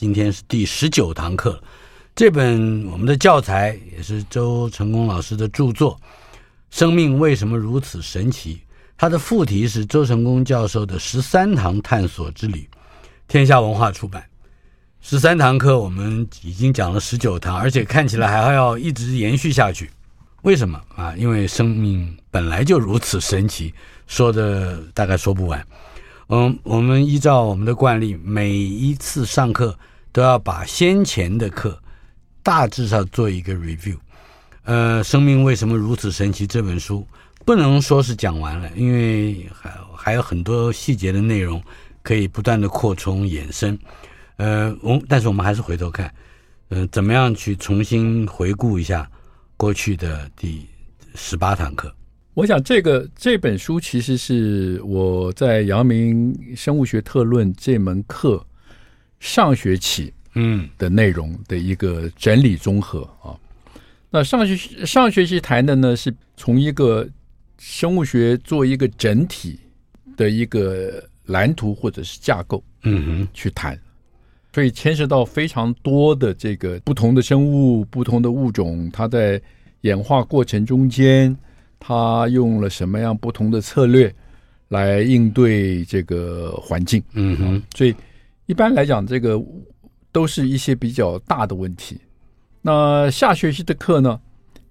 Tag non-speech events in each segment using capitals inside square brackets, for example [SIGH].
今天是第十九堂课。这本我们的教材也是周成功老师的著作，《生命为什么如此神奇》。它的副题是周成功教授的十三堂探索之旅，天下文化出版。十三堂课我们已经讲了十九堂，而且看起来还要一直延续下去。为什么啊？因为生命本来就如此神奇，说的大概说不完。嗯，我们依照我们的惯例，每一次上课都要把先前的课大致上做一个 review。呃，生命为什么如此神奇？这本书不能说是讲完了，因为还还有很多细节的内容可以不断的扩充衍生。呃，我但是我们还是回头看，嗯、呃，怎么样去重新回顾一下过去的第十八堂课。我想，这个这本书其实是我在阳明生物学特论这门课上学期嗯的内容的一个整理综合啊。那上学上学期谈的呢，是从一个生物学做一个整体的一个蓝图或者是架构嗯哼去谈，所以牵涉到非常多的这个不同的生物、不同的物种，它在演化过程中间。它用了什么样不同的策略来应对这个环境？嗯哼，所以一般来讲，这个都是一些比较大的问题。那下学期的课呢，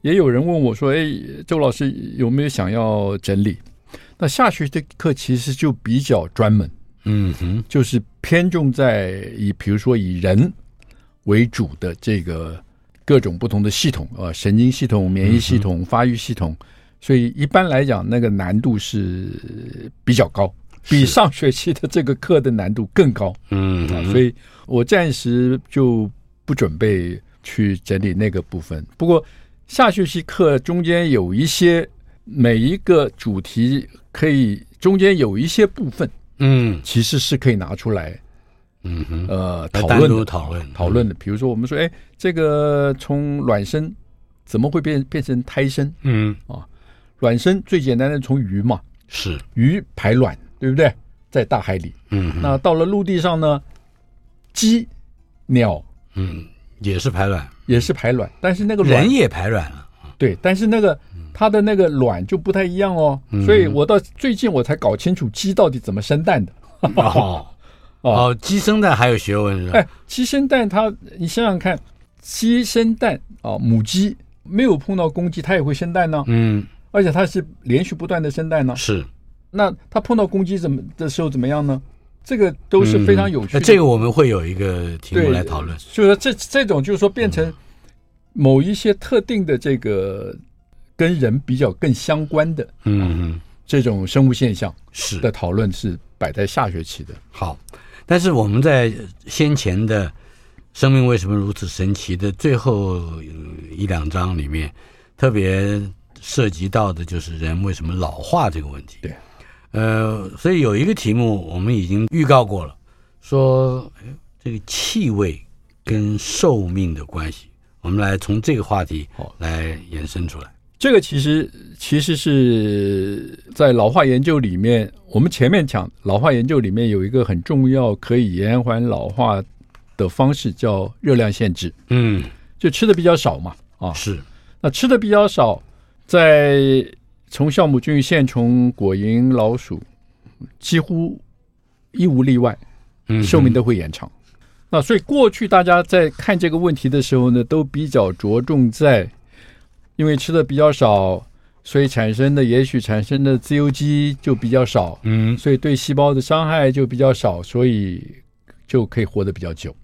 也有人问我说：“哎，周老师有没有想要整理？”那下学期的课其实就比较专门，嗯哼，就是偏重在以比如说以人为主的这个各种不同的系统啊，神经系统、免疫系统、发育系统。所以一般来讲，那个难度是比较高，比上学期的这个课的难度更高。嗯，所以我暂时就不准备去整理那个部分。不过下学期课中间有一些每一个主题可以中间有一些部分，嗯，其实是可以拿出来，嗯哼，呃，讨论讨论讨论的。比如说，我们说，哎，这个从卵生怎么会变变成胎生？嗯啊。卵生最简单的从鱼嘛，是鱼排卵，对不对？在大海里，嗯，那到了陆地上呢，鸡、鸟，嗯，也是排卵，也是排卵，但是那个卵人也排卵了，对，但是那个它的那个卵就不太一样哦，嗯、所以我到最近我才搞清楚鸡到底怎么生蛋的。哦 [LAUGHS] 哦，鸡生蛋还有学问是吧？哎，鸡生蛋它，你想想看，鸡生蛋啊，母鸡没有碰到公鸡，它也会生蛋呢。嗯。而且它是连续不断的生蛋呢，是。那他碰到攻击怎么的时候怎么样呢？这个都是非常有趣的。嗯、这个我们会有一个题目来讨论。就是说这这种就是说变成某一些特定的这个跟人比较更相关的，嗯，这种生物现象是的讨论是摆在下学期的。好，但是我们在先前的生命为什么如此神奇的最后一两章里面特别。涉及到的就是人为什么老化这个问题。对，呃，所以有一个题目我们已经预告过了，说这个气味跟寿命的关系，我们来从这个话题来延伸出来。这个其实其实是在老化研究里面，我们前面讲老化研究里面有一个很重要可以延缓老化的方式，叫热量限制。嗯，就吃的比较少嘛。啊，是。那吃的比较少。在从酵母菌、线虫、果蝇、老鼠，几乎一无例外，寿命都会延长。嗯、那所以过去大家在看这个问题的时候呢，都比较着重在，因为吃的比较少，所以产生的也许产生的自由基就比较少，嗯，所以对细胞的伤害就比较少，所以就可以活得比较久。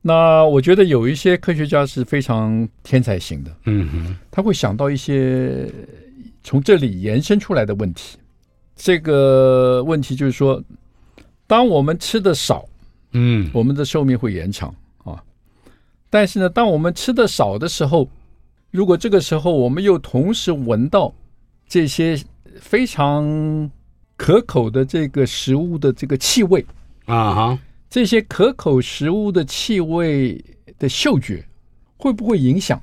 那我觉得有一些科学家是非常天才型的，嗯哼，他会想到一些从这里延伸出来的问题。这个问题就是说，当我们吃的少，嗯，我们的寿命会延长啊。但是呢，当我们吃的少的时候，如果这个时候我们又同时闻到这些非常可口的这个食物的这个气味啊哈，这些可口食物的气味的嗅觉，会不会影响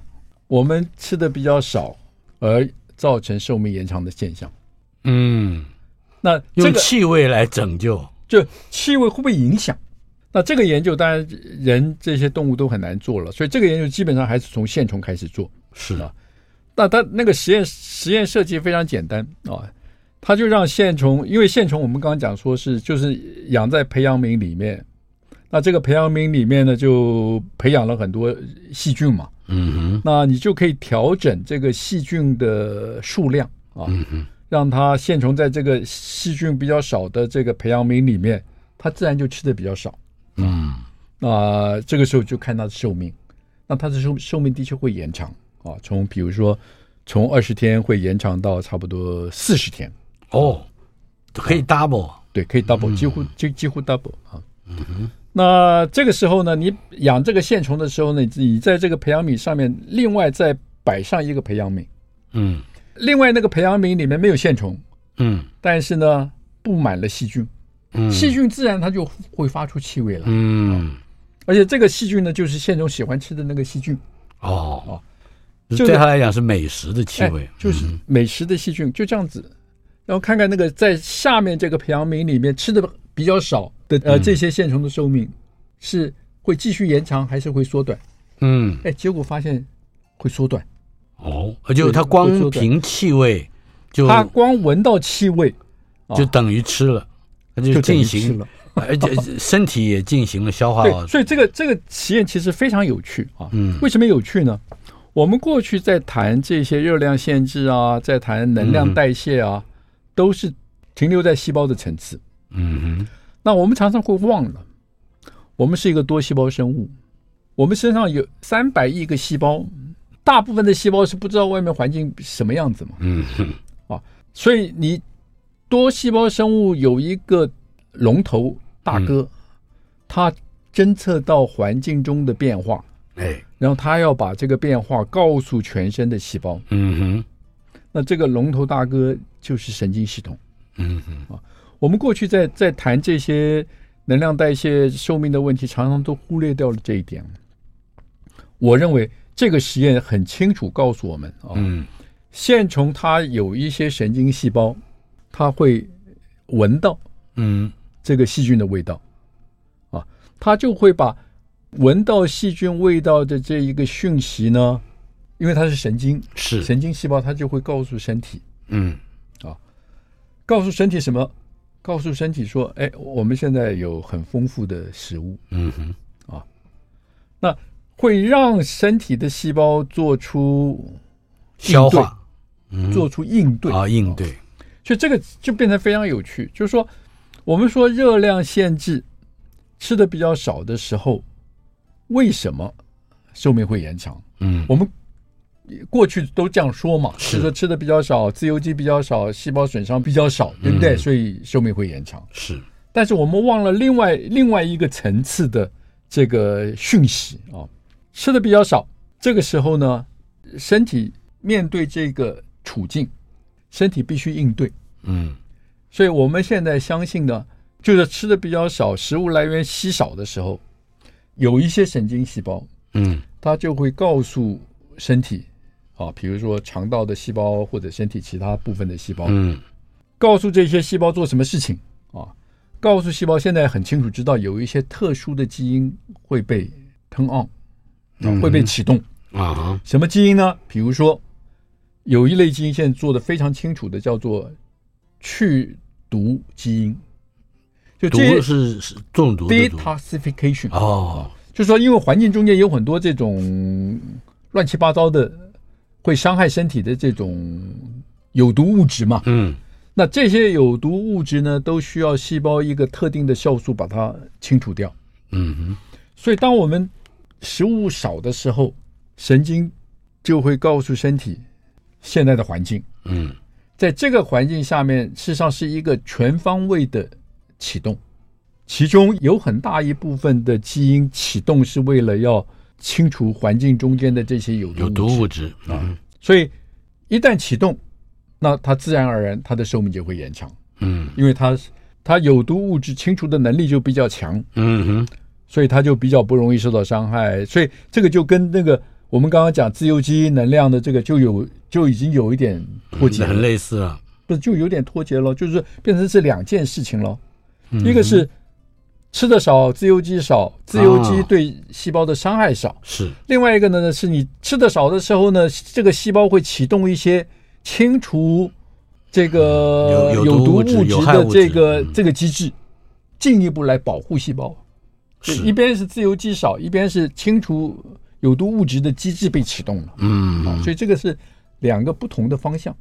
我们吃的比较少而造成寿命延长的现象？嗯，那、这个、用气味来拯救，就气味会不会影响？那这个研究当然人这些动物都很难做了，所以这个研究基本上还是从线虫开始做。是的，那它那个实验实验设计非常简单啊，他就让线虫，因为线虫我们刚刚讲说是就是养在培养皿里面，那这个培养皿里面呢就培养了很多细菌嘛，嗯哼，那你就可以调整这个细菌的数量啊，嗯哼，让它线虫在这个细菌比较少的这个培养皿里面，它自然就吃的比较少，嗯，那这个时候就看它的寿命，那它的寿寿命的确会延长。啊，从比如说，从二十天会延长到差不多四十天，哦，可以 double，对，可以 double，几乎就几乎 double 啊。嗯哼。那这个时候呢，你养这个线虫的时候呢，你在这个培养皿上面另外再摆上一个培养皿，嗯，另外那个培养皿里面没有线虫，嗯，但是呢布满了细菌，嗯，细菌自然它就会发出气味了，嗯，而且这个细菌呢就是线虫喜欢吃的那个细菌，哦。哦。就对他来讲是美食的气味，就是美食的细菌，就这样子。然后看看那个在下面这个培养皿里面吃的比较少的呃这些线虫的寿命是会继续延长还是会缩短？嗯，哎，结果发现会缩短。哦，就它光凭气味，就它光闻到气味就等于吃了，它就进行了，[LAUGHS] 而且身体也进行了消化。[LAUGHS] 对，所以这个这个实验其实非常有趣啊。嗯，为什么有趣呢？我们过去在谈这些热量限制啊，在谈能量代谢啊，都是停留在细胞的层次。嗯哼。那我们常常会忘了，我们是一个多细胞生物，我们身上有三百亿个细胞，大部分的细胞是不知道外面环境什么样子嘛。嗯哼。啊，所以你多细胞生物有一个龙头大哥，他侦测到环境中的变化。哎。然后他要把这个变化告诉全身的细胞。嗯哼，那这个龙头大哥就是神经系统。嗯哼，啊，我们过去在在谈这些能量代谢寿命的问题，常常都忽略掉了这一点。我认为这个实验很清楚告诉我们啊，嗯，线虫它有一些神经细胞，它会闻到嗯这个细菌的味道，啊，它就会把。闻到细菌味道的这一个讯息呢，因为它是神经，是神经细胞，它就会告诉身体，嗯，啊，告诉身体什么？告诉身体说，哎，我们现在有很丰富的食物，嗯哼，啊，那会让身体的细胞做出消化，做出应对啊，应对，所以这个就变得非常有趣。就是说，我们说热量限制，吃的比较少的时候。为什么寿命会延长？嗯，我们过去都这样说嘛，是说吃的比较少，自由基比较少，细胞损伤比较少，对不对？所以寿命会延长。是，但是我们忘了另外另外一个层次的这个讯息啊，吃的比较少，这个时候呢，身体面对这个处境，身体必须应对。嗯，所以我们现在相信呢，就是吃的比较少，食物来源稀少的时候。有一些神经细胞，嗯，它就会告诉身体，啊，比如说肠道的细胞或者身体其他部分的细胞，嗯，告诉这些细胞做什么事情啊？告诉细胞，现在很清楚知道有一些特殊的基因会被 turn on，啊，会被启动啊。什么基因呢？比如说有一类基因现在做的非常清楚的，叫做去毒基因。就毒是是中毒的毒，detoxification 哦，就是说，因为环境中间有很多这种乱七八糟的会伤害身体的这种有毒物质嘛，嗯，那这些有毒物质呢，都需要细胞一个特定的酵素把它清除掉，嗯哼，所以当我们食物少的时候，神经就会告诉身体现在的环境，嗯，在这个环境下面，事实上是一个全方位的。启动，其中有很大一部分的基因启动是为了要清除环境中间的这些有有毒物质啊。所以一旦启动，那它自然而然它的寿命就会延长。嗯，因为它它有毒物质清除的能力就比较强。嗯哼，所以它就比较不容易受到伤害。所以这个就跟那个我们刚刚讲自由基因能量的这个就有就已经有一点脱节，很类似了。不是就有点脱节了，就是变成是两件事情了。一个是吃的少，自由基少，自由基对细胞的伤害少。是。另外一个呢，是你吃的少的时候呢，这个细胞会启动一些清除这个有毒物质的这个这个机制，进一步来保护细胞。是。一边是自由基少，一边是清除有毒物质的机制被启动了。嗯。啊所以这个是两个不同的方向。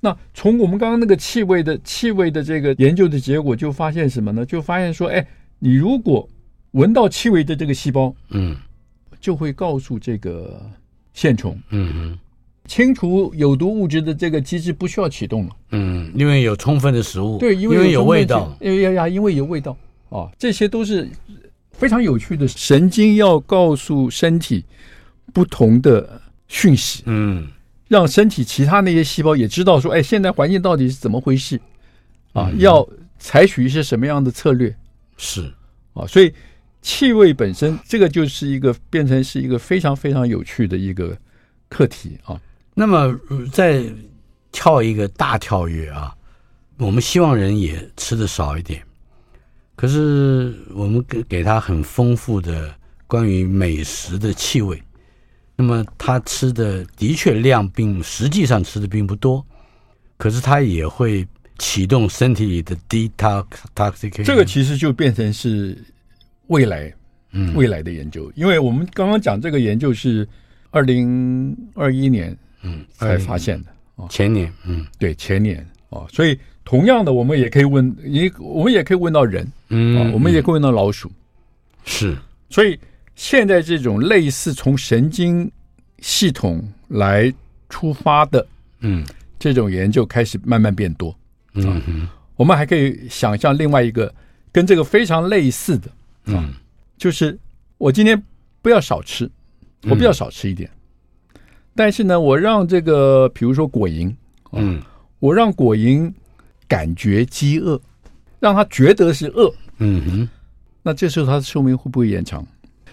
那从我们刚刚那个气味的气味的这个研究的结果，就发现什么呢？就发现说，哎，你如果闻到气味的这个细胞，嗯，就会告诉这个线虫，嗯嗯，清除有毒物质的这个机制不需要启动了，嗯，因为有充分的食物，对，因为有，味道，因为呀呀，因为有味道啊，这些都是非常有趣的神经要告诉身体不同的讯息，嗯。让身体其他那些细胞也知道说，哎，现在环境到底是怎么回事啊？要采取一些什么样的策略？是啊，所以气味本身这个就是一个变成是一个非常非常有趣的一个课题啊。那么再跳一个大跳跃啊，我们希望人也吃的少一点，可是我们给给他很丰富的关于美食的气味。那么他吃的的确量并实际上吃的并不多，可是他也会启动身体里的 detoxification。这个其实就变成是未来，嗯，未来的研究，因为我们刚刚讲这个研究是二零二一年，嗯，才发现的啊，前年，嗯，对，前年哦，所以同样的，我们也可以问，也我们也可以问到人，嗯，我们也可以问到老鼠，是，所以。现在这种类似从神经系统来出发的，嗯，这种研究开始慢慢变多，嗯嗯，我们还可以想象另外一个跟这个非常类似的，嗯，就是我今天不要少吃，我不要少吃一点，但是呢，我让这个比如说果蝇，嗯，我让果蝇感觉饥饿，让他觉得是饿，嗯哼，那这时候它的寿命会不会延长？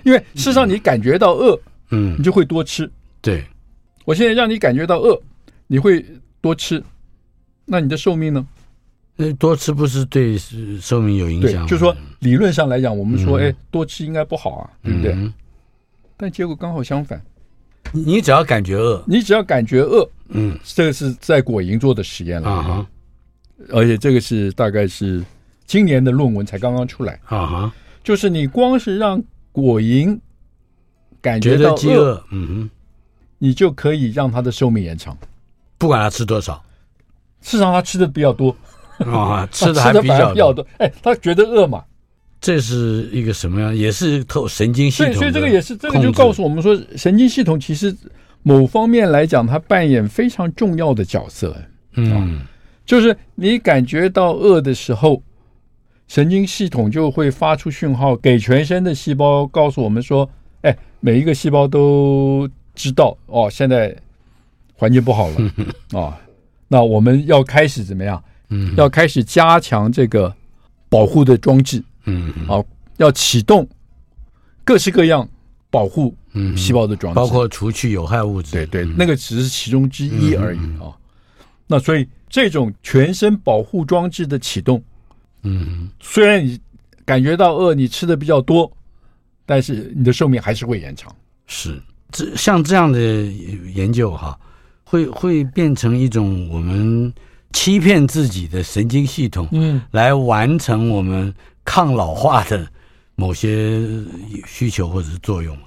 因为事实上，你感觉到饿，嗯，你就会多吃。对，我现在让你感觉到饿，你会多吃，那你的寿命呢？那多吃不是对寿命有影响？就是说，理论上来讲，我们说，哎，多吃应该不好啊，对不对？但结果刚好相反。你只要感觉饿，你只要感觉饿，嗯，这个是在果蝇做的实验了。啊，而且这个是大概是今年的论文才刚刚出来。啊哈，就是你光是让果蝇感觉到饥饿，嗯哼，你就可以让它的寿命延长，不管它吃多少，事实上它吃的比较多啊，[LAUGHS] 吃的还比较多。哎，他觉得饿嘛？这是一个什么样？也是透神经系统。所以这个也是这个就告诉我们说，神经系统其实某方面来讲，它扮演非常重要的角色。嗯，就是你感觉到饿的时候。神经系统就会发出讯号给全身的细胞，告诉我们说：“哎，每一个细胞都知道哦，现在环境不好了 [LAUGHS] 啊、哦，那我们要开始怎么样？嗯，要开始加强这个保护的装置，嗯，好、哦，要启动各式各样保护细胞的装置，包括除去有害物质。对对，那个只是其中之一而已啊、哦。那所以这种全身保护装置的启动。”嗯，虽然你感觉到饿，你吃的比较多，但是你的寿命还是会延长。是，这像这样的研究哈，会会变成一种我们欺骗自己的神经系统，嗯，来完成我们抗老化的某些需求或者是作用。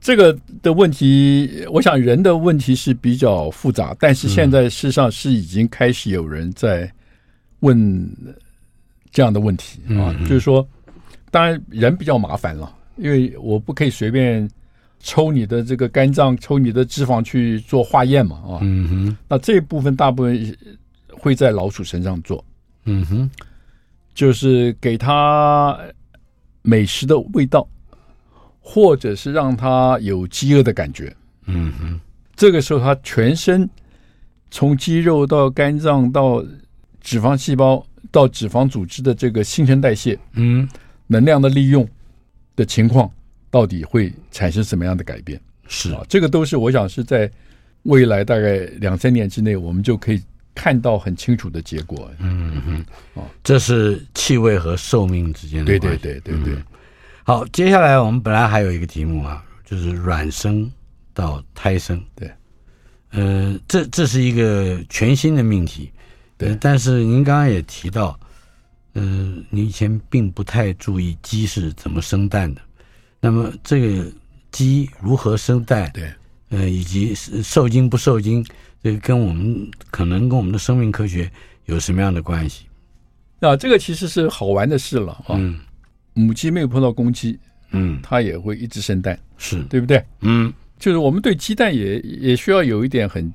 这个的问题，我想人的问题是比较复杂，但是现在事实上是已经开始有人在问。这样的问题啊，就是说，当然人比较麻烦了，因为我不可以随便抽你的这个肝脏、抽你的脂肪去做化验嘛，啊，嗯哼，那这一部分大部分会在老鼠身上做，嗯哼，就是给它美食的味道，或者是让它有饥饿的感觉。嗯哼，这个时候它全身从肌肉到肝脏到脂肪细胞到脂肪组织的这个新陈代谢，嗯，能量的利用的情况，到底会产生什么样的改变？是。啊，这个都是我想是在未来大概两三年之内，我们就可以看到很清楚的结果。嗯哼，啊，这是气味和寿命之间的关系。对对对对对。嗯、好，接下来我们本来还有一个题目啊，就是卵生到胎生。对，呃，这这是一个全新的命题。对，呃、但是您刚刚也提到，嗯、呃，您以前并不太注意鸡是怎么生蛋的。那么这个鸡如何生蛋？对，呃，以及受精不受精，这个跟我们可能跟我们的生命科学有什么样的关系？啊，这个其实是好玩的事了啊。嗯，母鸡没有碰到公鸡，嗯，它也会一直生蛋，是对不对？嗯，就是我们对鸡蛋也也需要有一点很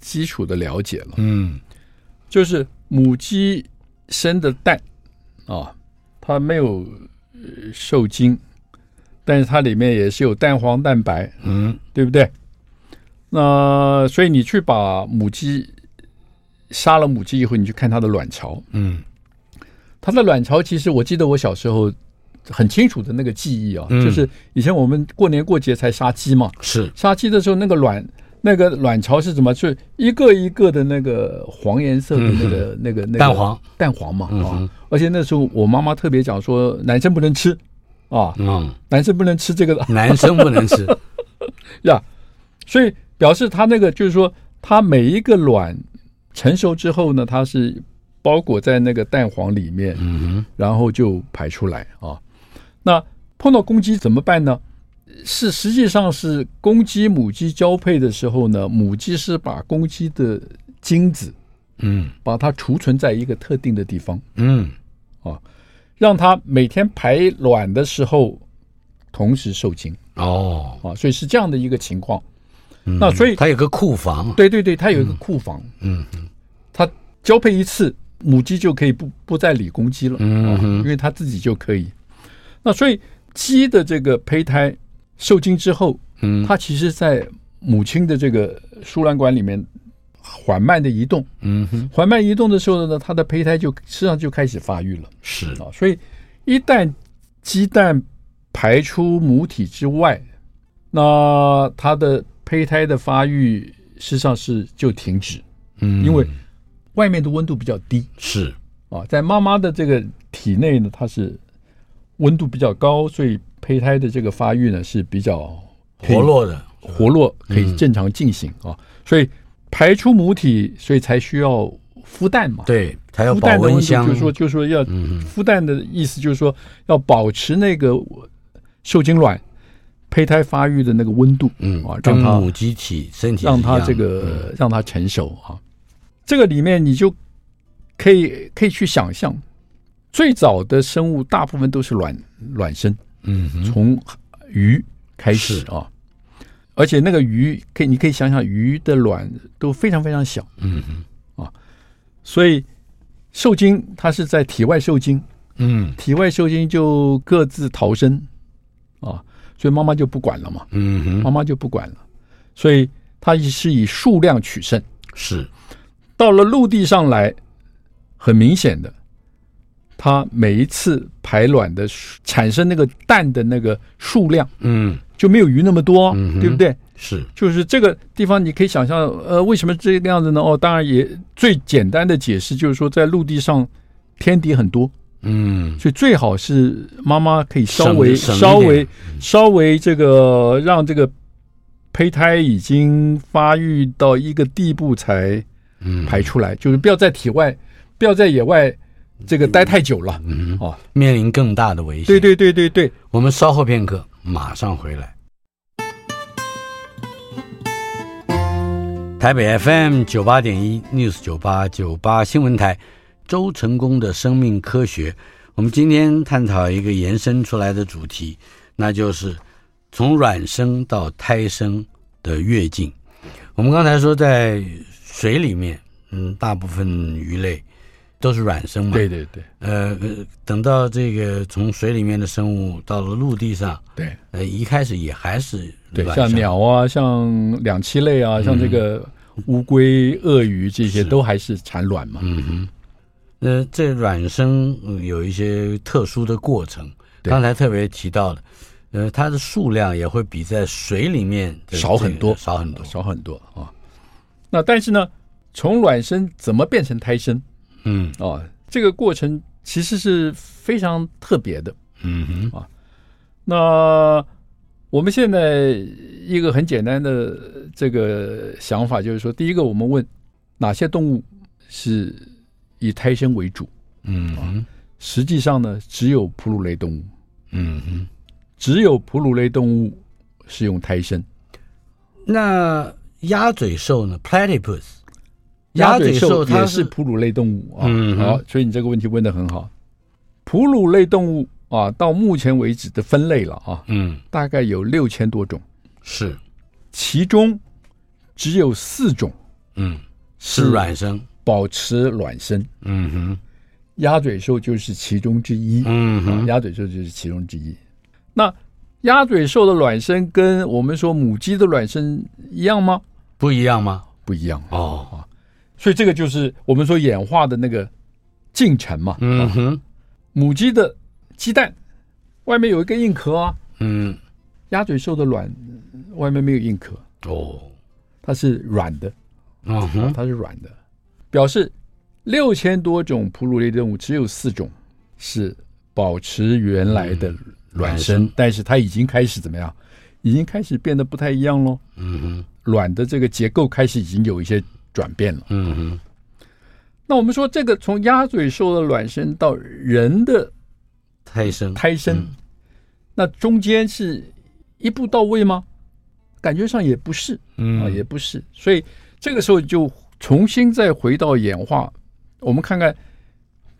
基础的了解了。嗯，就是母鸡生的蛋啊，它没有受精。但是它里面也是有蛋黄蛋白，嗯，对不对？那所以你去把母鸡杀了母鸡以后，你去看它的卵巢，嗯，它的卵巢其实我记得我小时候很清楚的那个记忆啊，嗯、就是以前我们过年过节才杀鸡嘛，是。杀鸡的时候那个卵那个卵巢是怎么？是一个一个的那个黄颜色的那个、嗯、那个那个蛋黄。蛋黄嘛啊、而且那时候我妈妈特别讲说男生不能吃。啊，嗯，男生不能吃这个。的，男生不能吃。[LAUGHS] 呀。所以表示它那个就是说，它每一个卵成熟之后呢，它是包裹在那个蛋黄里面，嗯哼，然后就排出来啊。那碰到公鸡怎么办呢？是实际上是公鸡母鸡交配的时候呢，母鸡是把公鸡的精子，嗯，把它储存在一个特定的地方，嗯，啊。让它每天排卵的时候，同时受精哦啊，所以是这样的一个情况。嗯、那所以它有个库房，对对对，它有一个库房。嗯嗯，它交配一次，母鸡就可以不不再理公鸡了。嗯哼，因为它自己就可以。那所以鸡的这个胚胎受精之后，嗯，它其实，在母亲的这个输卵管里面。缓慢的移动，嗯哼，缓慢移动的时候呢，它的胚胎就实际上就开始发育了。是啊，所以一旦鸡蛋排出母体之外，那它的胚胎的发育事实际上是就停止。嗯，因为外面的温度比较低。是啊，在妈妈的这个体内呢，它是温度比较高，所以胚胎的这个发育呢是比较活络的，活络可以正常进行啊，所以。排出母体，所以才需要孵蛋嘛。对，才要保温箱。就是说，就是说要孵蛋的意思，就是说要保持那个受精卵胚胎发育的那个温度。嗯啊，让它母鸡体身体让它这个让它成熟啊。这个里面你就可以可以去想象，最早的生物大部分都是卵卵生。嗯，从鱼开始啊。而且那个鱼可以，你可以想想，鱼的卵都非常非常小，嗯哼，啊，所以受精它是在体外受精，嗯，体外受精就各自逃生，啊，所以妈妈就不管了嘛，嗯哼，妈妈就不管了，所以它是以数量取胜，是。到了陆地上来，很明显的，它每一次排卵的产生那个蛋的那个数量，嗯。就没有鱼那么多，嗯，对不对？是，就是这个地方，你可以想象，呃，为什么这个样子呢？哦，当然也最简单的解释就是说，在陆地上天敌很多，嗯，所以最好是妈妈可以稍微稍微稍微这个让这个胚胎已经发育到一个地步才排出来，就是不要在体外，不要在野外这个待太久了，嗯，哦，面临更大的危险。对对对对对，我们稍后片刻。马上回来。台北 FM 九八点一 News 九八九八新闻台，周成功的生命科学。我们今天探讨一个延伸出来的主题，那就是从卵生到胎生的跃进。我们刚才说，在水里面，嗯，大部分鱼类，都是卵生嘛。对对对。呃，等到这个从水里面的生物到了陆地上，对，呃，一开始也还是对，像鸟啊，像两栖类啊，嗯、像这个乌龟、鳄鱼这些都还是产卵嘛。嗯哼。那这卵生有一些特殊的过程，刚才特别提到了，呃，它的数量也会比在水里面少很多，少很多，少很多啊。那但是呢，从卵生怎么变成胎生？嗯，哦，这个过程其实是非常特别的。嗯哼，啊，那我们现在一个很简单的这个想法就是说，第一个我们问哪些动物是。以胎生为主，嗯哼，实际上呢，只有哺乳类动物，嗯哼，只有哺乳类动物是用胎生。那鸭嘴兽呢？Platypus，鸭嘴兽也是哺乳类动物啊。嗯，好，所以你这个问题问的很好。哺乳类动物啊，到目前为止的分类了啊，嗯，大概有六千多种，是，其中只有四种，嗯，是卵生。保持卵生，嗯哼，鸭嘴兽就是其中之一，嗯哼，鸭嘴兽就是其中之一。那鸭嘴兽的卵生跟我们说母鸡的卵生一样吗？不一样吗？不一样哦。所以这个就是我们说演化的那个进程嘛。嗯哼，母鸡的鸡蛋外面有一个硬壳啊，嗯，鸭嘴兽的卵外面没有硬壳，哦，它是软的，嗯哼，它是软的。表示六千多种哺乳类动物，只有四种是保持原来的卵生，嗯、但是它已经开始怎么样？已经开始变得不太一样喽。嗯哼，卵的这个结构开始已经有一些转变了。嗯哼，那我们说这个从鸭嘴兽的卵生到人的胎生，胎生，那中间是一步到位吗？感觉上也不是，嗯啊，也不是。所以这个时候就。重新再回到演化，我们看看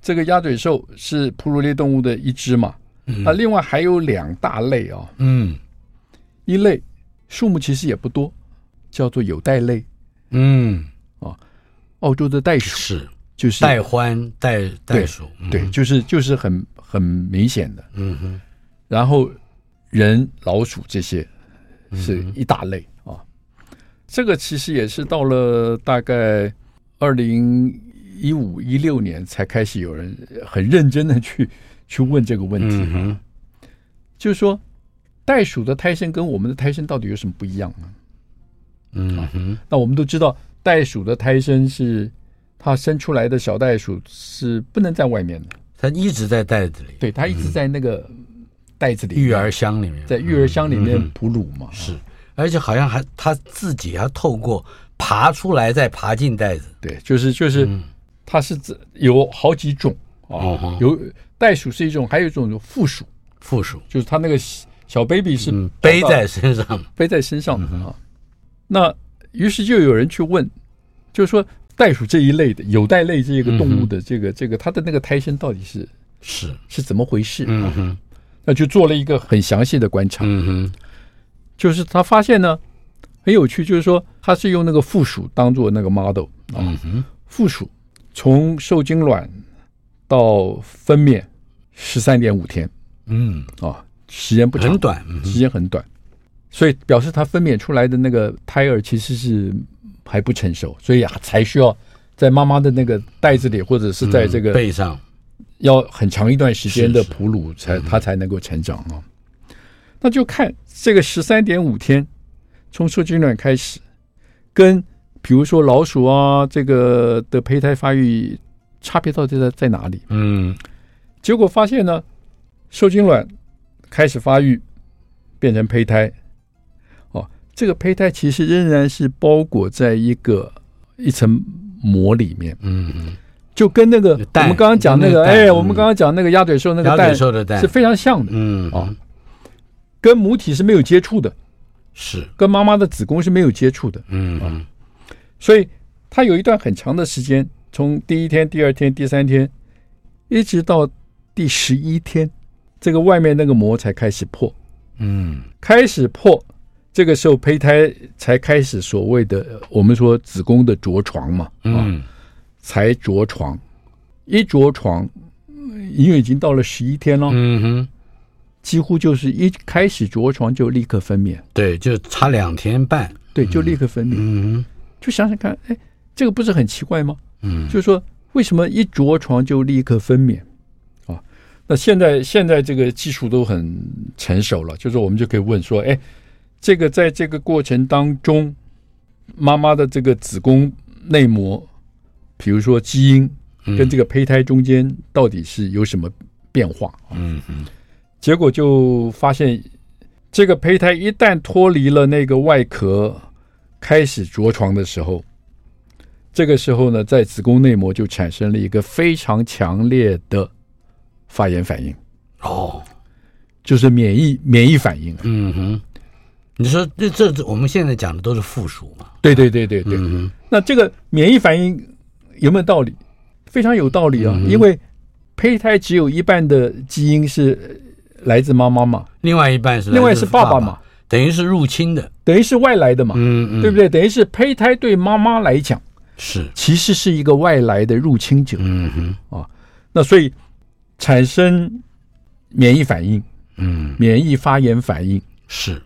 这个鸭嘴兽是哺乳类动物的一只嘛？嗯、啊，另外还有两大类啊。嗯，一类数目其实也不多，叫做有袋类。嗯，啊，澳洲的袋鼠是就是袋獾袋袋鼠，对，对，就是就是很很明显的。嗯哼，然后人、老鼠这些是一大类。这个其实也是到了大概二零一五一六年才开始有人很认真的去 [LAUGHS] 去问这个问题，嗯，就是说袋鼠的胎生跟我们的胎生到底有什么不一样呢？嗯哼，那我们都知道袋鼠的胎生是它生出来的小袋鼠是不能在外面的，它一直在袋子里，对，它一直在那个袋子里，育儿箱里面，在育儿箱里面哺乳嘛，是。而且好像还他自己要透过爬出来再爬进袋子，对，就是就是，它是有好几种啊，有袋鼠是一种，还有一种负鼠，负鼠。就是它那个小 baby 是背在身上，[LAUGHS] 背在身上的啊。那于是就有人去问，就是说袋鼠这一类的有袋类这个动物的这个这个它的那个胎生到底是是。是怎么回事？嗯哼，那就做了一个很详细的观察。嗯哼。就是他发现呢，很有趣，就是说他是用那个附属当做那个 model 啊，嗯哼，负鼠从受精卵到分娩十三点五天，嗯。啊，时间不长，很短，时间很短，所以表示他分娩出来的那个胎儿其实是还不成熟，所以啊才需要在妈妈的那个袋子里或者是在这个背上，要很长一段时间的哺乳才它才能够成长啊。那就看这个十三点五天，从受精卵开始，跟比如说老鼠啊，这个的胚胎发育差别到底在在哪里？嗯，结果发现呢，受精卵开始发育，变成胚胎，哦，这个胚胎其实仍然是包裹在一个一层膜里面，嗯嗯，就跟那个我们刚刚讲那个，哎，我们刚刚讲那个鸭嘴兽那个蛋，是非常像的，嗯啊。跟母体是没有接触的，是。跟妈妈的子宫是没有接触的，嗯嗯，所以它有一段很长的时间，从第一天、第二天、第三天，一直到第十一天，这个外面那个膜才开始破，嗯，开始破，这个时候胚胎才开始所谓的我们说子宫的着床嘛，嗯，才着床，一着床，因为已经到了十一天了，嗯哼，几乎就是一开始着床就立刻分娩，对，就差两天半，对，就立刻分娩，嗯，就想想看，哎，这个不是很奇怪吗？嗯，就是说为什么一着床就立刻分娩啊？那现在现在这个技术都很成熟了，就是我们就可以问说，哎，这个在这个过程当中，妈妈的这个子宫内膜，比如说基因。跟这个胚胎中间到底是有什么变化？嗯嗯，结果就发现，这个胚胎一旦脱离了那个外壳，开始着床的时候，这个时候呢，在子宫内膜就产生了一个非常强烈的发炎反应。哦，就是免疫免疫反应。嗯哼，你说这这我们现在讲的都是附属嘛？对对对对对。嗯哼，那这个免疫反应有没有道理？非常有道理啊，因为胚胎只有一半的基因是来自妈妈嘛，另外一半是另外是爸爸嘛，等于是入侵的，等于是外来的嘛，嗯嗯，对不对？等于是胚胎对妈妈来讲是。其实是一个外来的入侵者，嗯哼。啊，那所以产生免疫反应，嗯，免疫发炎反应是。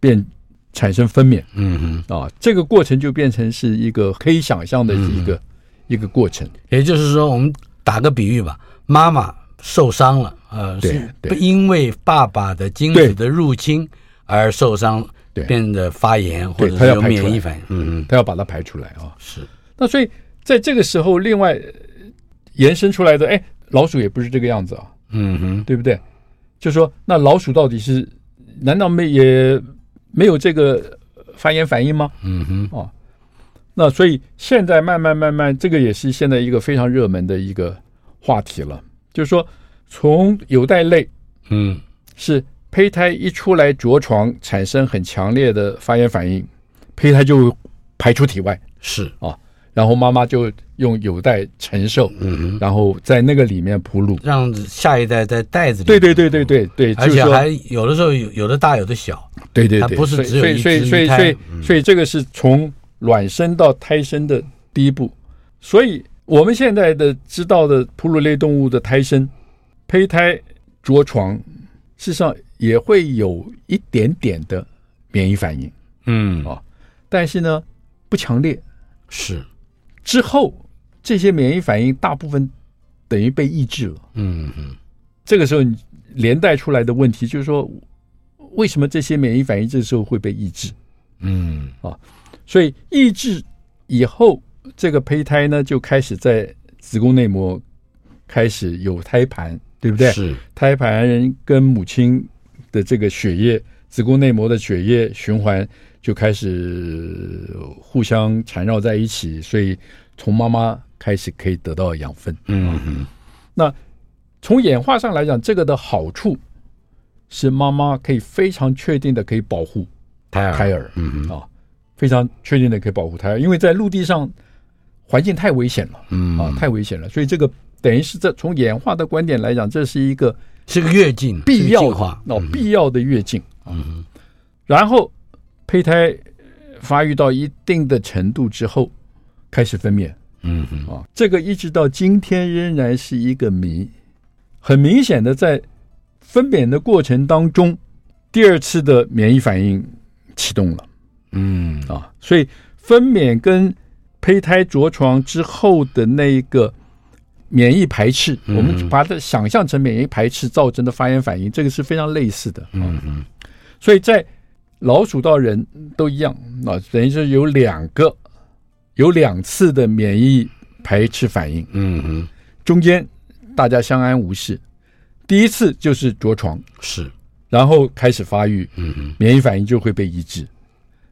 变产生分娩，嗯哼。啊，这个过程就变成是一个可以想象的一个。一个过程，也就是说，我们打个比喻吧，妈妈受伤了，呃，对，是因为爸爸的精子的入侵而受伤，对，变得发炎或者是有免疫反应，嗯嗯，他要把它排出来啊，是。那所以在这个时候，另外延伸出来的，哎，老鼠也不是这个样子啊，嗯哼，对不对？就说那老鼠到底是难道没也没有这个发炎反应吗？嗯哼，哦。那所以现在慢慢慢慢，这个也是现在一个非常热门的一个话题了。就是说，从有袋类，嗯，是胚胎一出来着床，产生很强烈的发炎反应，胚胎就排出体外，是。啊，然后妈妈就用有袋承受，嗯，然后在那个里面哺乳，让下一代在袋子里。对对对对对对，而且还有的时候有有的大有的小，对对对，不是只有所以所以所以所以这个是从。卵生到胎生的第一步，所以我们现在的知道的哺乳类动物的胎生，胚胎着床，事实上也会有一点点的免疫反应，嗯。啊，但是呢不强烈，是。之后这些免疫反应大部分等于被抑制了，嗯嗯，这个时候连带出来的问题就是说，为什么这些免疫反应这时候会被抑制？嗯。啊。所以抑制以后，这个胚胎呢就开始在子宫内膜开始有胎盘，对不对？是胎盘跟母亲的这个血液，子宫内膜的血液循环就开始互相缠绕在一起，所以从妈妈开始可以得到养分。嗯嗯。那从演化上来讲，这个的好处是妈妈可以非常确定的可以保护胎儿。胎儿，嗯啊。非常确定的可以保护胎儿，因为在陆地上环境太危险了，嗯啊，太危险了，所以这个等于是这从演化的观点来讲，这是一个是个跃进，必要化哦，必要的跃进。嗯，然后胚胎发育到一定的程度之后，开始分娩，嗯啊，这个一直到今天仍然是一个谜。很明显的，在分娩的过程当中，第二次的免疫反应启动了。嗯啊，所以分娩跟胚胎着床之后的那一个免疫排斥，嗯、我们把它想象成免疫排斥造成的发炎反应，这个是非常类似的。嗯嗯，所以在老鼠到人都一样啊，等于是有两个有两次的免疫排斥反应。嗯嗯，中间大家相安无事，第一次就是着床是，然后开始发育，嗯嗯，免疫反应就会被抑制。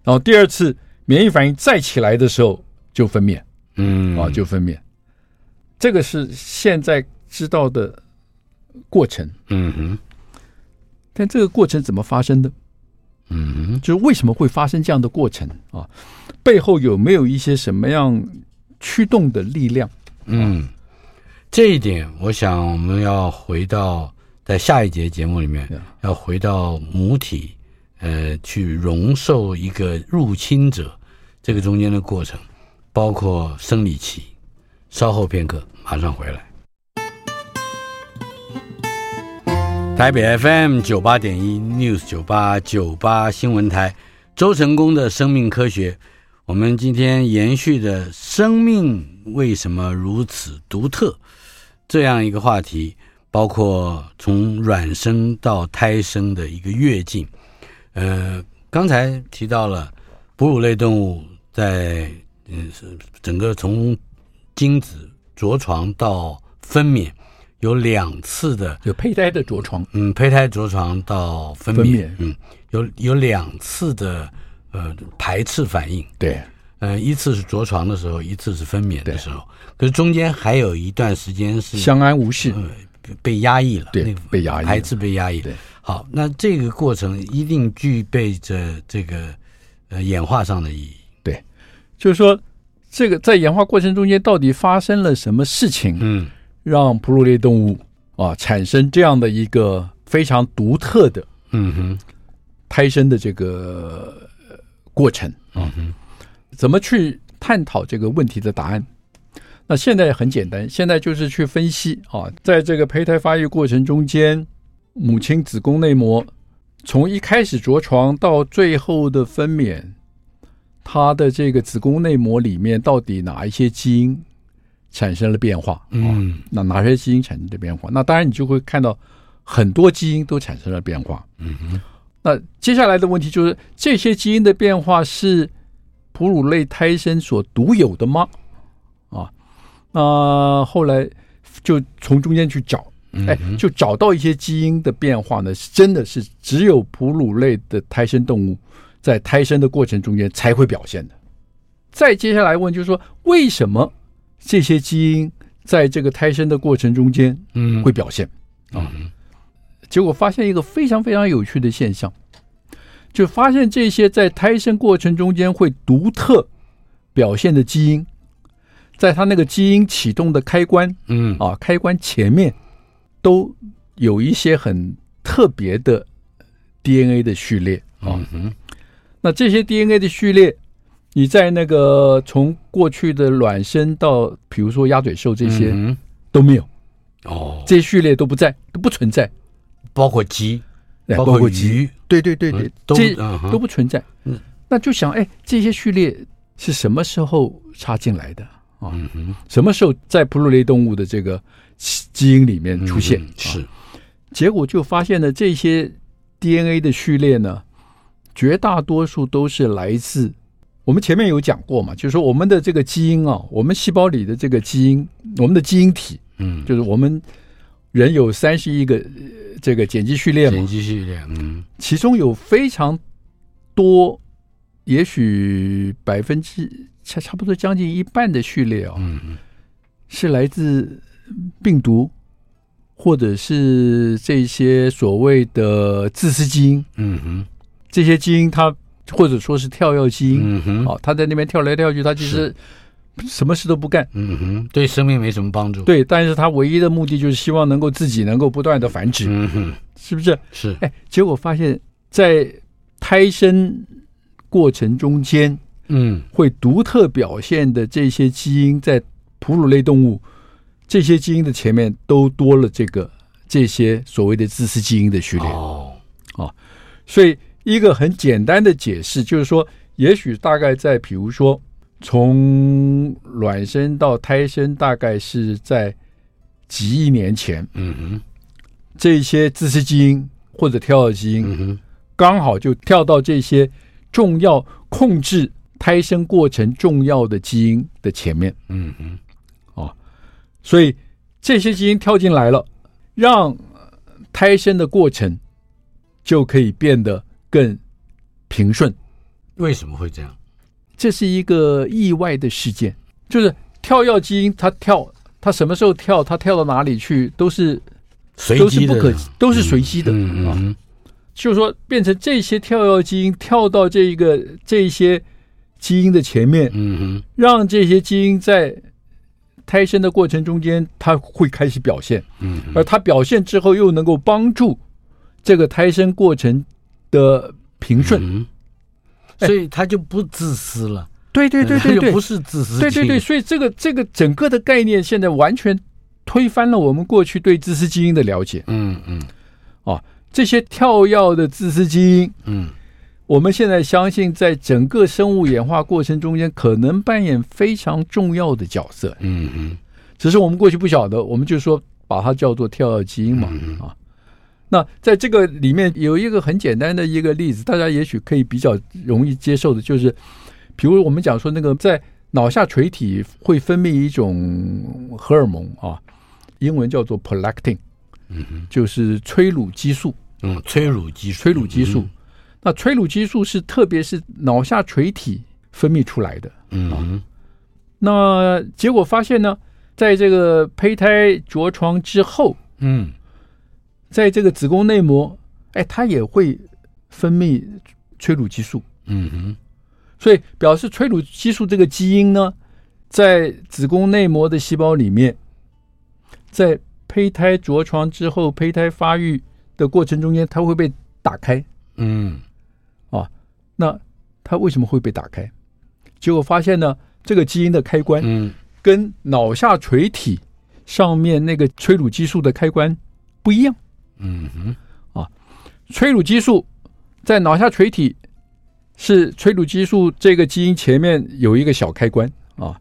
然后第二次免疫反应再起来的时候就分娩，嗯。啊就分娩，这个是现在知道的过程，嗯哼，但这个过程怎么发生的？嗯哼，就是为什么会发生这样的过程啊？背后有没有一些什么样驱动的力量？嗯，这一点我想我们要回到在下一节节目里面要回到母体。呃，去容受一个入侵者，这个中间的过程，包括生理期。稍后片刻马上回来。台北 fm 九八点一 news 九八九八新闻台周成功的生命科学我们今天延续的生命为什么如此独特这样一个话题包括从卵生到胎生的一个跃进呃刚才提到了哺乳类动物在嗯是整个从精子着床到分娩。有两次的有胚胎的着床，嗯，胚胎着床到分娩，分娩。嗯，有有两次的呃排斥反应，对，呃，一次是着床的时候，一次是分娩的时候，可是中间还有一段时间是相安无事，呃、被压抑了，对，那个、被压抑，排斥被压抑，对，好，那这个过程一定具备着这个呃演化上的意义，对，就是说这个在演化过程中间到底发生了什么事情，嗯。让哺乳类动物啊产生这样的一个非常独特的，嗯哼，胎生的这个过程啊，怎么去探讨这个问题的答案？那现在很简单，现在就是去分析啊，在这个胚胎发育过程中间，母亲子宫内膜从一开始着床到最后的分娩，它的这个子宫内膜里面到底哪一些基因？产生了变化，嗯，那哪些基因产生的变化？那当然你就会看到很多基因都产生了变化，嗯哼。那接下来的问题就是这些基因的变化是哺乳类胎生所独有的吗？啊，那后来就从中间去找，哎，就找到一些基因的变化呢，真的是只有哺乳类的胎生动物在胎生的过程中间才会表现的。再接下来问就是说为什么？这些基因在这个胎生的过程中间，嗯，会表现啊。结果发现一个非常非常有趣的现象，就发现这些在胎生过程中间会独特表现的基因，在它那个基因启动的开关，嗯啊，开关前面都有一些很特别的 DNA 的序列啊。那这些 DNA 的序列。你在那个从过去的卵生到，比如说鸭嘴兽这些、嗯、都没有。哦，这些序列都不在，都不存在，包括鸡，包括鱼，对对对对，嗯、都这、嗯、都不存在。嗯，那就想，哎，这些序列是什么时候插进来的？啊？嗯哼，什么时候在哺乳类动物的这个基因里面出现？嗯、是，结果就发现了这些 DNA 的序列呢，绝大多数都是来自。我们前面有讲过嘛，就是说我们的这个基因啊，我们细胞里的这个基因，我们的基因体，嗯，就是我们人有三十亿个这个碱基序列嘛，碱基序列，嗯，其中有非常多，也许百分之差差不多将近一半的序列啊，嗯，是来自病毒，或者是这些所谓的自私基因，嗯哼，这些基因它。或者说是跳跃基因，嗯哼，哦，它在那边跳来跳去，它其实什么事都不干，嗯哼，对生命没什么帮助。对，但是它唯一的目的就是希望能够自己能够不断的繁殖，嗯哼，是不是？是。哎，结果发现，在胎生过程中间，嗯，会独特表现的这些基因，在哺乳类动物这些基因的前面都多了这个这些所谓的自私基因的序列，哦，哦，所以。一个很简单的解释就是说，也许大概在比如说从卵生到胎生，大概是在几亿年前，嗯哼，这些自私基因或者跳跃基因，嗯哼，刚好就跳到这些重要控制胎生过程重要的基因的前面，嗯哼，哦，所以这些基因跳进来了，让胎生的过程就可以变得。更平顺，为什么会这样？这是一个意外的事件，就是跳跃基因，它跳，它什么时候跳，它跳到哪里去，都是随机的，都是不可，都是随机的啊。嗯嗯、就是说，变成这些跳跃基因跳到这一个这些基因的前面，嗯哼，让这些基因在胎生的过程中间，它会开始表现，嗯，而它表现之后，又能够帮助这个胎生过程。的平顺，嗯，所以他就不自私了。对对对对对，不是自私。对对对，所以这个这个整个的概念现在完全推翻了我们过去对自私基因的了解。嗯嗯，啊，这些跳跃的自私基因，嗯，我们现在相信，在整个生物演化过程中间，可能扮演非常重要的角色。嗯嗯，只是我们过去不晓得，我们就说把它叫做跳跃基因嘛。嗯啊，那在这个里面有一个很简单的一个例子，大家也许可以比较容易接受的，就是，比如我们讲说那个在脑下垂体会分泌一种荷尔蒙啊，英文叫做 prolactin。嗯哼，就是催乳激素，嗯，催乳激素，催乳激素。那催乳激素是特别是脑下垂体分泌出来的。嗯哼，那结果发现呢，在这个胚胎着床之后，嗯，在这个子宫内膜，哎，它也会分泌催乳激素。嗯哼，所以表示催乳激素这个基因呢，在子宫内膜的细胞里面，在胚胎着床之后，胚胎发育的过程中间，它会被打开。嗯，啊，那它为什么会被打开？结果发现呢，这个基因的开关，嗯，跟脑下垂体上面那个催乳激素的开关不一样。嗯哼，啊，催乳激素在脑下垂体是催乳激素这个基因前面有一个小开关啊，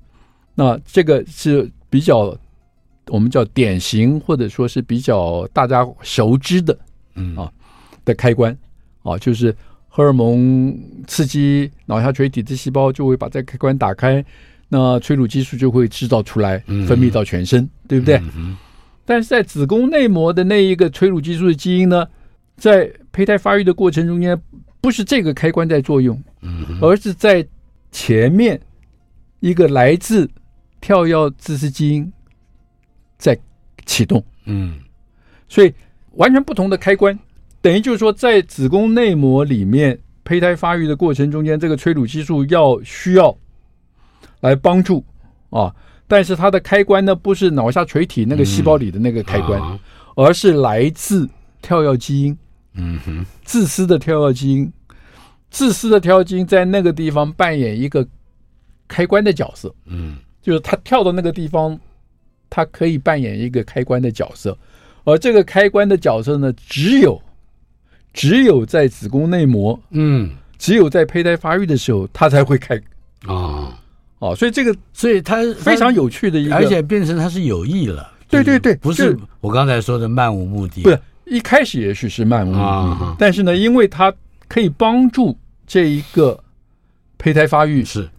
那这个是比较。我们叫典型，或者说是比较大家熟知的，嗯啊的开关啊，就是荷尔蒙刺激脑下垂体的细胞，就会把这个开关打开，那催乳激素就会制造出来，分泌到全身，对不对？但是在子宫内膜的那一个催乳激素的基因呢，在胚胎发育的过程中间，不是这个开关在作用，而是在前面一个来自跳跃自私基因。在启动，嗯，所以完全不同的开关，等于就是说，在子宫内膜里面，胚胎发育的过程中间，这个催乳激素要需要来帮助啊，但是它的开关呢，不是脑下垂体那个细胞里的那个开关，而是来自跳跃基因，嗯哼，自私的跳跃基因，自私的跳跃基因在那个地方扮演一个开关的角色，嗯，就是它跳到那个地方。它可以扮演一个开关的角色，而这个开关的角色呢，只有只有在子宫内膜，嗯，只有在胚胎发育的时候，它才会开啊，哦，所以这个，所以它非常有趣的一个，而且变成它是有意了，对对对，不是我刚才说的漫无目的，不是一开始也许是漫无目的，啊，但是呢，因为它可以帮助这一个胚胎发育，是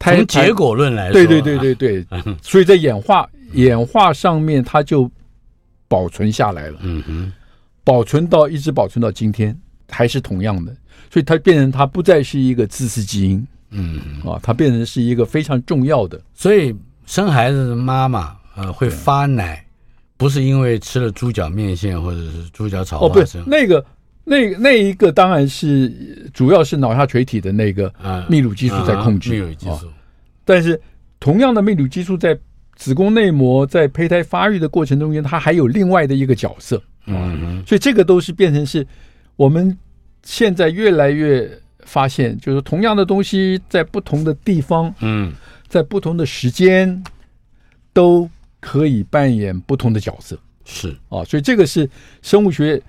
从结果论来说，对对对对 [LAUGHS] 对，所以在演化。演化上面，它就保存下来了。嗯哼，保存到一直保存到今天，还是同样的，所以它变成它不再是一个自私基因。嗯啊，它变成是一个非常重要的。所以生孩子的妈妈呃会发奶，不是因为吃了猪脚面线或者是猪脚炒花生。哦，不是那个那那一个当然是主要是脑下垂体的那个泌乳激素在控制。泌乳激素，但是同样的泌乳激素在。子宫内膜在胚胎发育的过程中间，它还有另外的一个角色，嗯，所以这个都是变成是我们现在越来越发现，就是同样的东西在不同的地方，嗯，在不同的时间都可以扮演不同的角色，是啊，所以这个是生物学。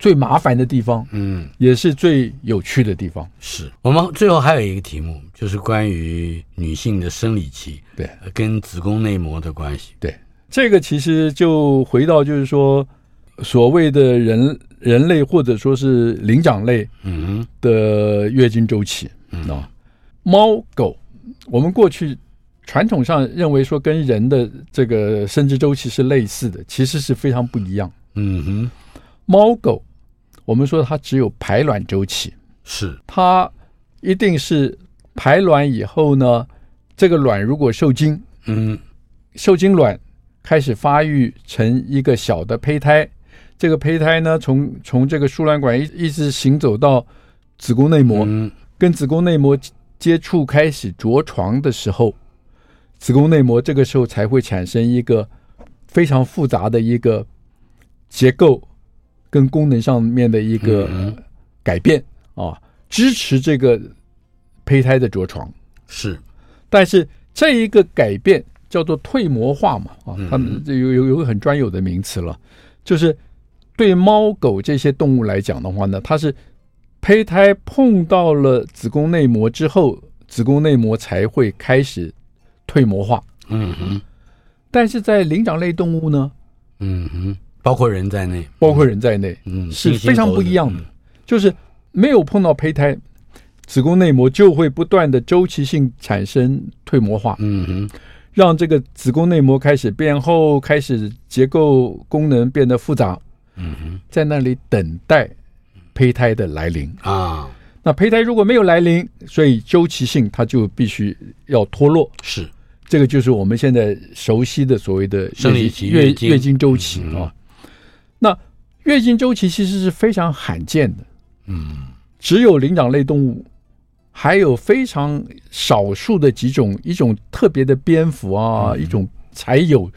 最麻烦的地方，嗯，也是最有趣的地方。是我们最后还有一个题目，就是关于女性的生理期，对，跟子宫内膜的关系。对，这个其实就回到就是说，所谓的人人类或者说是灵长类，嗯的月经周期，嗯。啊，猫狗，我们过去传统上认为说跟人的这个生殖周期是类似的，其实是非常不一样。嗯哼，猫狗。我们说它只有排卵周期，是。它一定是排卵以后呢，这个卵如果受精，嗯，受精卵开始发育成一个小的胚胎，这个胚胎呢，从从这个输卵管一一直行走到子宫内膜，嗯，跟子宫内膜接触开始着床的时候，子宫内膜这个时候才会产生一个非常复杂的一个结构。跟功能上面的一个改变啊，支持这个胚胎的着床。是，但是这一个改变叫做退膜化嘛啊，他们有有有个很专有的名词了，就是对猫狗这些动物来讲的话呢，它是胚胎碰到了子宫内膜之后，子宫内膜才会开始退膜化。嗯哼。但是在灵长类动物呢，嗯哼，包括人在内，包括人在内，嗯，是非常不一样的。嗯、就是没有碰到胚胎，子宫内膜就会不断的周期性产生退膜化。嗯哼。让这个子宫内膜开始变厚，开始结构功能变得复杂。嗯哼，在那里等待胚胎的来临啊。那胚胎如果没有来临，所以周期性它就必须要脱落。是，这个就是我们现在熟悉的所谓的生理期、月月经周期啊、嗯。那月经周期其实是非常罕见的。嗯，只有灵长类动物。还有非常少数的几种，一种特别的蝙蝠啊，一种才有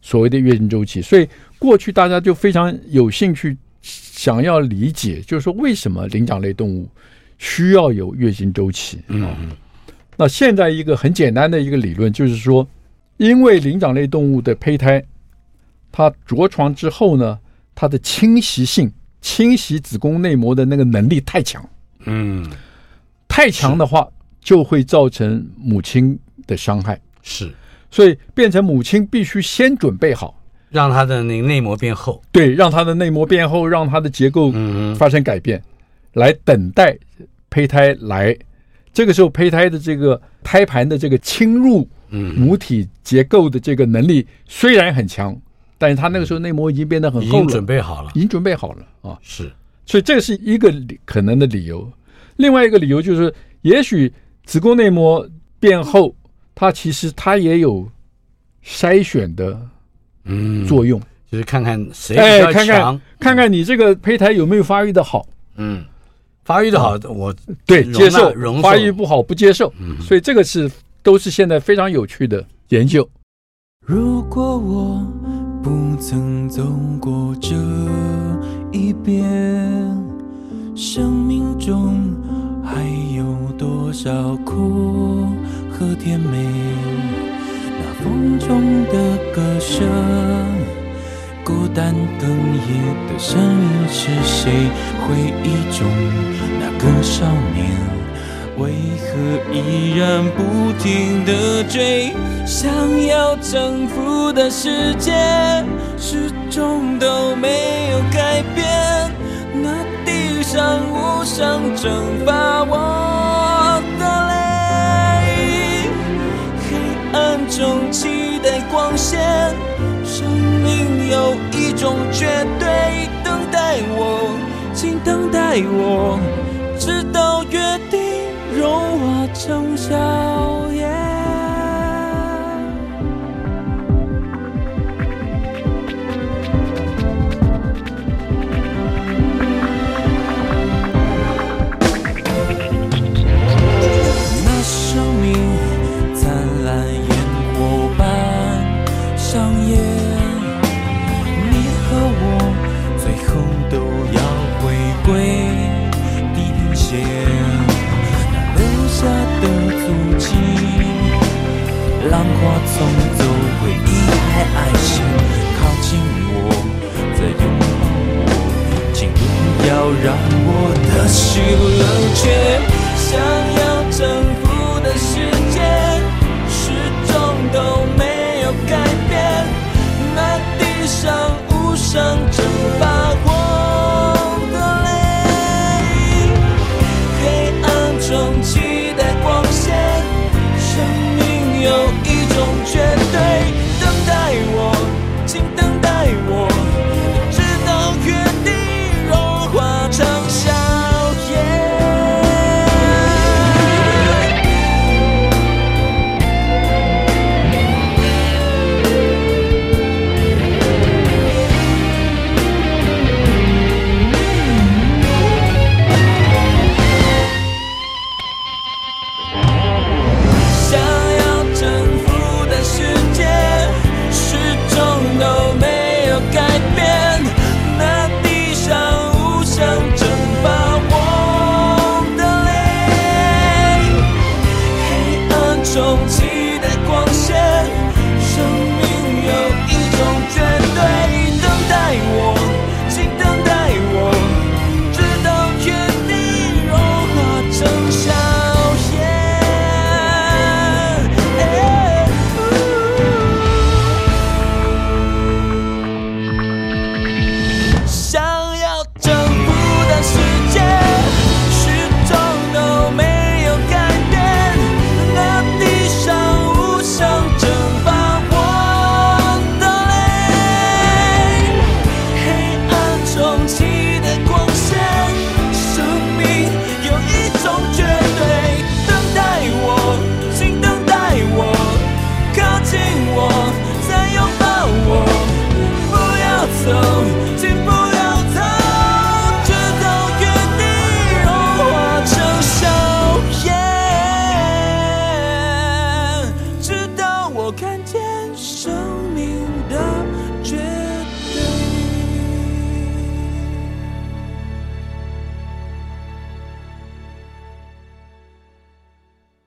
所谓的月经周期。所以过去大家就非常有兴趣想要理解，就是说为什么灵长类动物需要有月经周期？嗯，那现在一个很简单的一个理论就是说，因为灵长类动物的胚胎它着床之后呢，它的侵袭性、侵袭子宫内膜的那个能力太强。嗯。太强的话，就会造成母亲的伤害。是，所以变成母亲必须先准备好，让它的那个内膜变厚。对，让它的内膜变厚，让它的结构发生改变，来等待胚胎来。这个时候，胚胎的这个胎盘的这个侵入母体结构的这个能力虽然很强，但是它那个时候内膜已经变得很厚了，已经准备好了，已经准备好了啊。是，所以这是一个可能的理由。另外一个理由就是，也许子宫内膜变厚，它其实它也有筛选的嗯作用，就是看看谁比较强，看看看看你这个胚胎有没有发育的好，嗯，发育的好我对接受，发育不好不接受，嗯，所以这个是都是现在非常有趣的研究。如果我不曾走过这一边，生命中。还有多少苦和甜美？风中的歌声，孤单哽咽的声音是谁？回忆中那个少年，为何依然不停的追？想要征服的世界，始终都没有改变。那地。上无声蒸发我中期待光线，生命有一种绝对，等待我，请等待我，直到约定融化成笑。